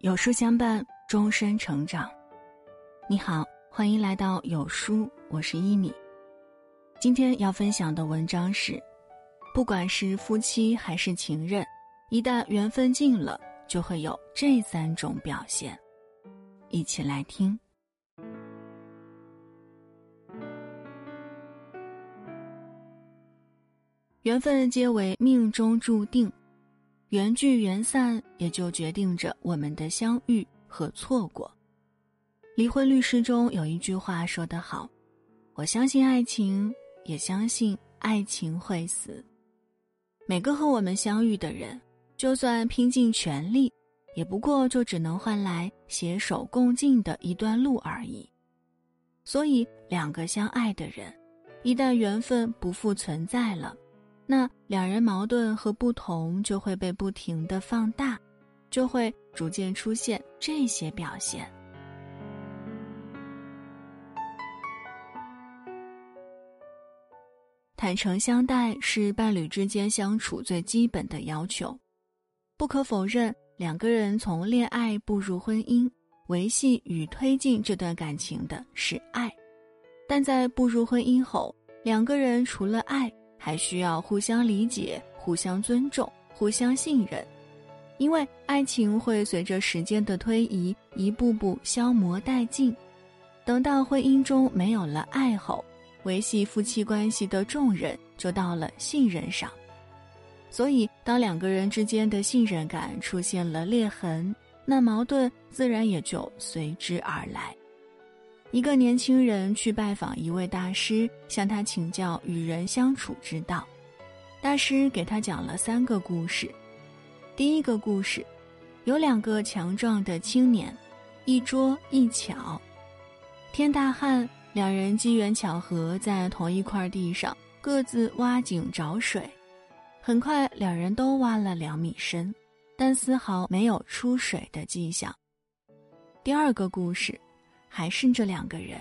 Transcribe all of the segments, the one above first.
有书相伴，终身成长。你好，欢迎来到有书，我是一米。今天要分享的文章是：不管是夫妻还是情人，一旦缘分尽了，就会有这三种表现。一起来听。缘分皆为命中注定。缘聚缘散，也就决定着我们的相遇和错过。离婚律师中有一句话说得好：“我相信爱情，也相信爱情会死。”每个和我们相遇的人，就算拼尽全力，也不过就只能换来携手共进的一段路而已。所以，两个相爱的人，一旦缘分不复存在了。那两人矛盾和不同就会被不停的放大，就会逐渐出现这些表现。坦诚相待是伴侣之间相处最基本的要求。不可否认，两个人从恋爱步入婚姻，维系与推进这段感情的是爱，但在步入婚姻后，两个人除了爱。还需要互相理解、互相尊重、互相信任，因为爱情会随着时间的推移一步步消磨殆尽。等到婚姻中没有了爱后，维系夫妻关系的重任就到了信任上。所以，当两个人之间的信任感出现了裂痕，那矛盾自然也就随之而来。一个年轻人去拜访一位大师，向他请教与人相处之道。大师给他讲了三个故事。第一个故事，有两个强壮的青年，一拙一巧。天大旱，两人机缘巧合在同一块地上各自挖井找水。很快，两人都挖了两米深，但丝毫没有出水的迹象。第二个故事。还是这两个人，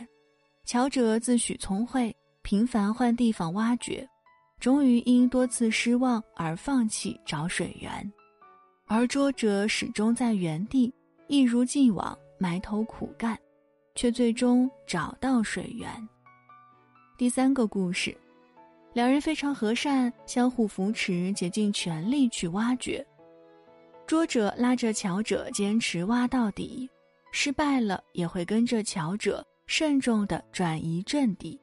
乔者自诩聪慧，频繁换地方挖掘，终于因多次失望而放弃找水源；而拙者始终在原地，一如既往埋头苦干，却最终找到水源。第三个故事，两人非常和善，相互扶持，竭尽全力去挖掘。拙者拉着乔者坚持挖到底。失败了也会跟着巧者慎重的转移阵地，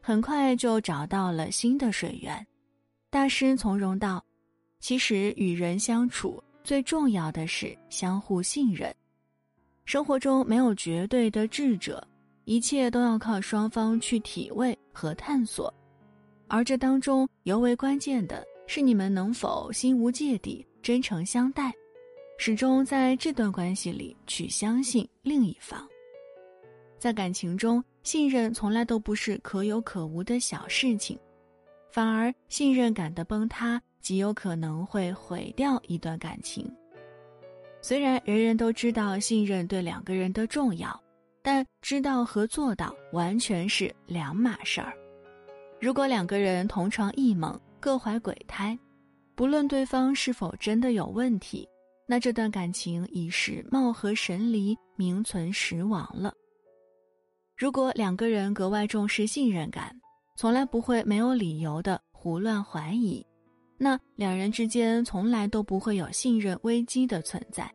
很快就找到了新的水源。大师从容道：“其实与人相处最重要的是相互信任。生活中没有绝对的智者，一切都要靠双方去体味和探索。而这当中尤为关键的是你们能否心无芥蒂、真诚相待。”始终在这段关系里去相信另一方，在感情中，信任从来都不是可有可无的小事情，反而信任感的崩塌极有可能会毁掉一段感情。虽然人人都知道信任对两个人的重要，但知道和做到完全是两码事儿。如果两个人同床异梦，各怀鬼胎，不论对方是否真的有问题。那这段感情已是貌合神离、名存实亡了。如果两个人格外重视信任感，从来不会没有理由的胡乱怀疑，那两人之间从来都不会有信任危机的存在。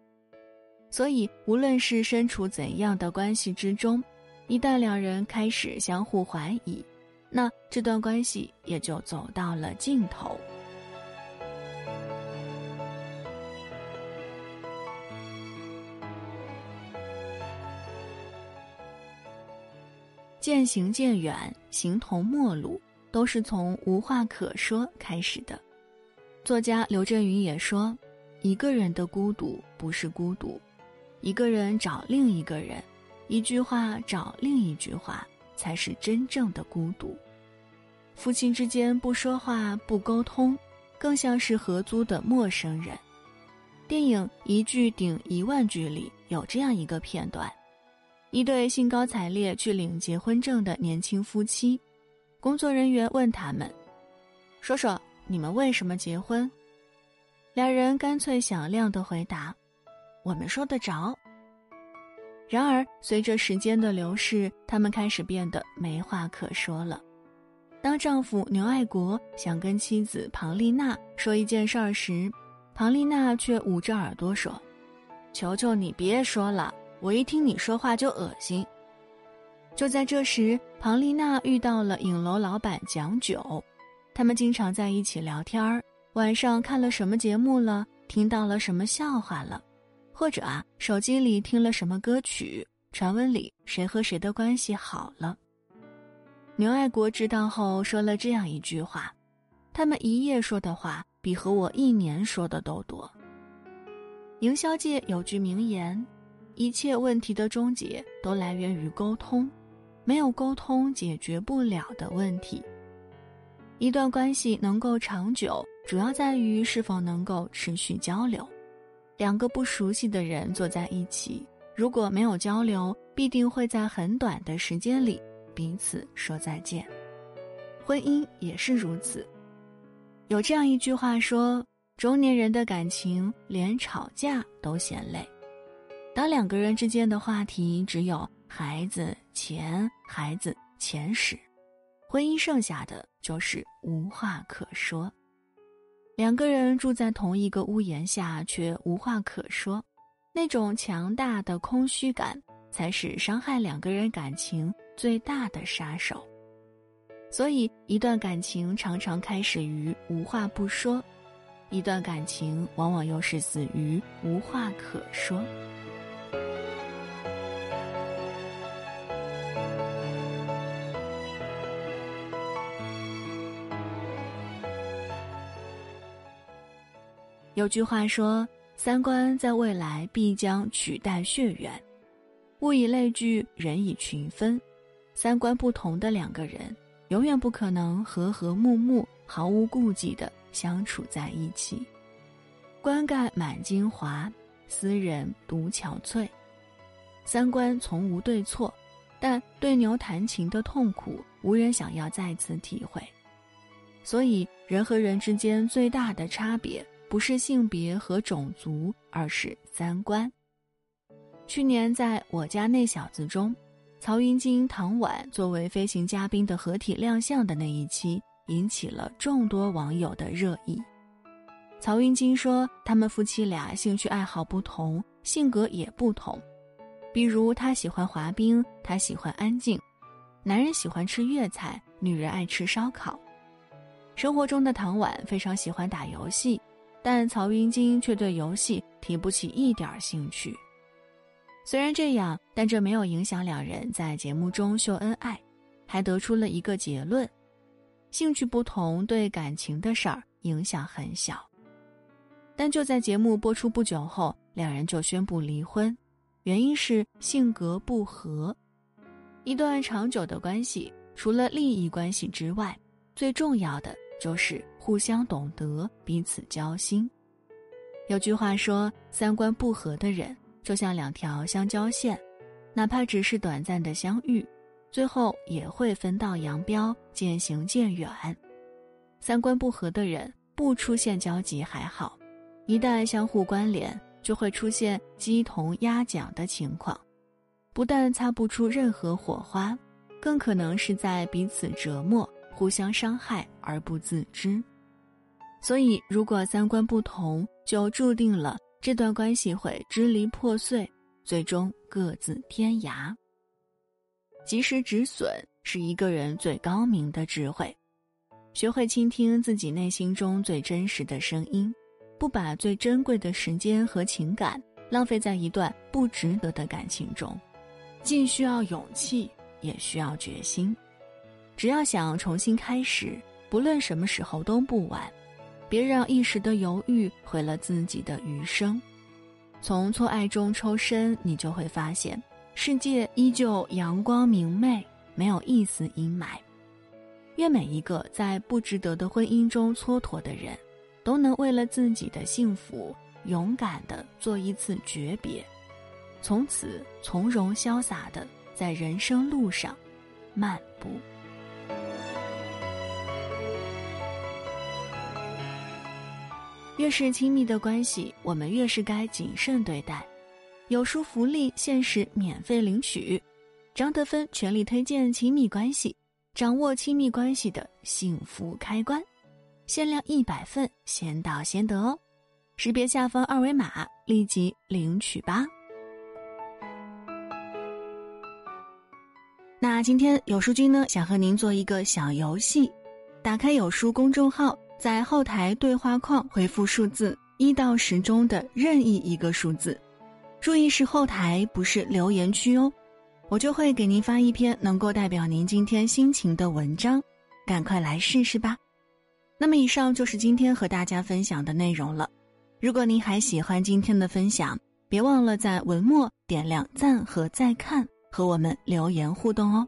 所以，无论是身处怎样的关系之中，一旦两人开始相互怀疑，那这段关系也就走到了尽头。渐行渐远，形同陌路，都是从无话可说开始的。作家刘震云也说：“一个人的孤独不是孤独，一个人找另一个人，一句话找另一句话，才是真正的孤独。”夫妻之间不说话、不沟通，更像是合租的陌生人。电影《一句顶一万句》里有这样一个片段。一对兴高采烈去领结婚证的年轻夫妻，工作人员问他们：“说说你们为什么结婚？”两人干脆响亮的回答：“我们说得着。然而，随着时间的流逝，他们开始变得没话可说了。当丈夫牛爱国想跟妻子庞丽娜说一件事儿时，庞丽娜却捂着耳朵说：“求求你别说了，我一听你说话就恶心。”就在这时，庞丽娜遇到了影楼老板蒋九，他们经常在一起聊天儿。晚上看了什么节目了？听到了什么笑话了？或者啊，手机里听了什么歌曲？传闻里谁和谁的关系好了？牛爱国知道后说了这样一句话：“他们一夜说的话，比和我一年说的都多。”营销界有句名言：“一切问题的终结都来源于沟通，没有沟通解决不了的问题。一段关系能够长久，主要在于是否能够持续交流。”两个不熟悉的人坐在一起，如果没有交流，必定会在很短的时间里彼此说再见。婚姻也是如此。有这样一句话说：“中年人的感情连吵架都嫌累。”当两个人之间的话题只有孩子、钱、孩子、钱时，婚姻剩下的就是无话可说。两个人住在同一个屋檐下，却无话可说，那种强大的空虚感，才是伤害两个人感情最大的杀手。所以，一段感情常常开始于无话不说，一段感情往往又是死于无话可说。有句话说：“三观在未来必将取代血缘，物以类聚，人以群分。三观不同的两个人，永远不可能和和睦睦、毫无顾忌的相处在一起。观盖满京华，斯人独憔悴。三观从无对错，但对牛弹琴的痛苦，无人想要再次体会。所以，人和人之间最大的差别。”不是性别和种族，而是三观。去年在我家那小子中，曹云金、唐婉作为飞行嘉宾的合体亮相的那一期，引起了众多网友的热议。曹云金说，他们夫妻俩兴趣爱好不同，性格也不同。比如他喜欢滑冰，他喜欢安静；男人喜欢吃粤菜，女人爱吃烧烤。生活中的唐婉非常喜欢打游戏。但曹云金却对游戏提不起一点兴趣。虽然这样，但这没有影响两人在节目中秀恩爱，还得出了一个结论：兴趣不同对感情的事儿影响很小。但就在节目播出不久后，两人就宣布离婚，原因是性格不合。一段长久的关系，除了利益关系之外，最重要的。就是互相懂得，彼此交心。有句话说，三观不合的人就像两条相交线，哪怕只是短暂的相遇，最后也会分道扬镳，渐行渐远。三观不合的人不出现交集还好，一旦相互关联，就会出现鸡同鸭讲的情况，不但擦不出任何火花，更可能是在彼此折磨。互相伤害而不自知，所以如果三观不同，就注定了这段关系会支离破碎，最终各自天涯。及时止损是一个人最高明的智慧，学会倾听自己内心中最真实的声音，不把最珍贵的时间和情感浪费在一段不值得的感情中，既需要勇气，也需要决心。只要想重新开始，不论什么时候都不晚。别让一时的犹豫毁了自己的余生。从错爱中抽身，你就会发现，世界依旧阳光明媚，没有一丝阴霾。愿每一个在不值得的婚姻中蹉跎的人，都能为了自己的幸福，勇敢的做一次诀别，从此从容潇洒的在人生路上漫步。越是亲密的关系，我们越是该谨慎对待。有书福利限时免费领取，张德芬全力推荐亲密关系，掌握亲密关系的幸福开关，限量一百份，先到先得哦！识别下方二维码，立即领取吧。那今天有书君呢，想和您做一个小游戏，打开有书公众号，在后台对话框回复数字一到十中的任意一个数字。注意是后台，不是留言区哦，我就会给您发一篇能够代表您今天心情的文章，赶快来试试吧。那么以上就是今天和大家分享的内容了。如果您还喜欢今天的分享，别忘了在文末点亮赞和再看，和我们留言互动哦。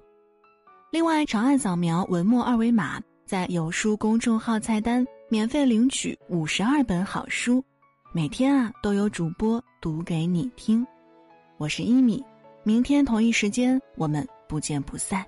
另外，长按扫描文末二维码，在有书公众号菜单免费领取五十二本好书。每天啊，都有主播读给你听。我是一米，明天同一时间我们不见不散。